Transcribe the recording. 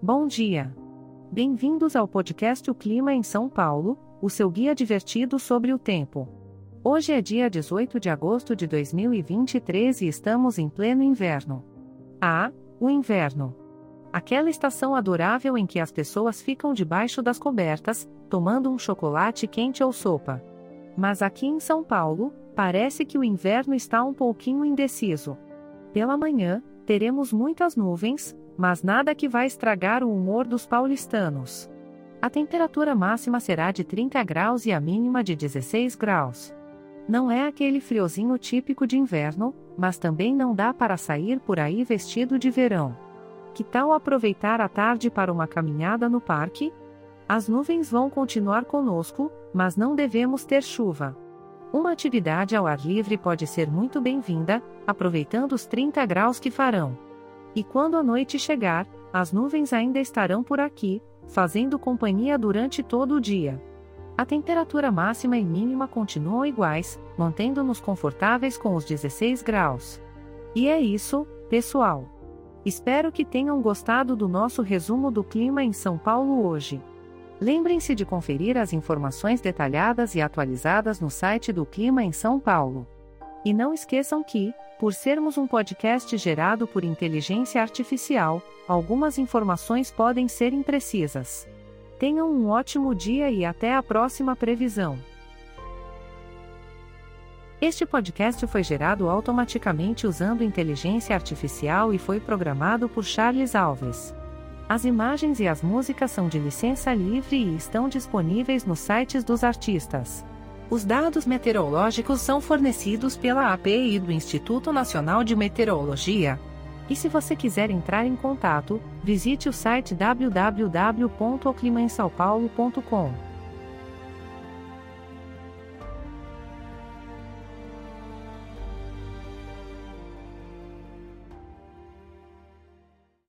Bom dia. Bem-vindos ao podcast O Clima em São Paulo, o seu guia divertido sobre o tempo. Hoje é dia 18 de agosto de 2023 e estamos em pleno inverno. Ah, o inverno. Aquela estação adorável em que as pessoas ficam debaixo das cobertas, tomando um chocolate quente ou sopa. Mas aqui em São Paulo, parece que o inverno está um pouquinho indeciso. Pela manhã, teremos muitas nuvens, mas nada que vai estragar o humor dos paulistanos. A temperatura máxima será de 30 graus e a mínima de 16 graus. Não é aquele friozinho típico de inverno, mas também não dá para sair por aí vestido de verão. Que tal aproveitar a tarde para uma caminhada no parque? As nuvens vão continuar conosco, mas não devemos ter chuva. Uma atividade ao ar livre pode ser muito bem-vinda, aproveitando os 30 graus que farão. E quando a noite chegar, as nuvens ainda estarão por aqui, fazendo companhia durante todo o dia. A temperatura máxima e mínima continuam iguais, mantendo-nos confortáveis com os 16 graus. E é isso, pessoal. Espero que tenham gostado do nosso resumo do clima em São Paulo hoje. Lembrem-se de conferir as informações detalhadas e atualizadas no site do Clima em São Paulo. E não esqueçam que, por sermos um podcast gerado por inteligência artificial, algumas informações podem ser imprecisas. Tenham um ótimo dia e até a próxima previsão. Este podcast foi gerado automaticamente usando inteligência artificial e foi programado por Charles Alves. As imagens e as músicas são de licença livre e estão disponíveis nos sites dos artistas. Os dados meteorológicos são fornecidos pela API do Instituto Nacional de Meteorologia. E se você quiser entrar em contato, visite o site www.oclimainsaopaulo.com.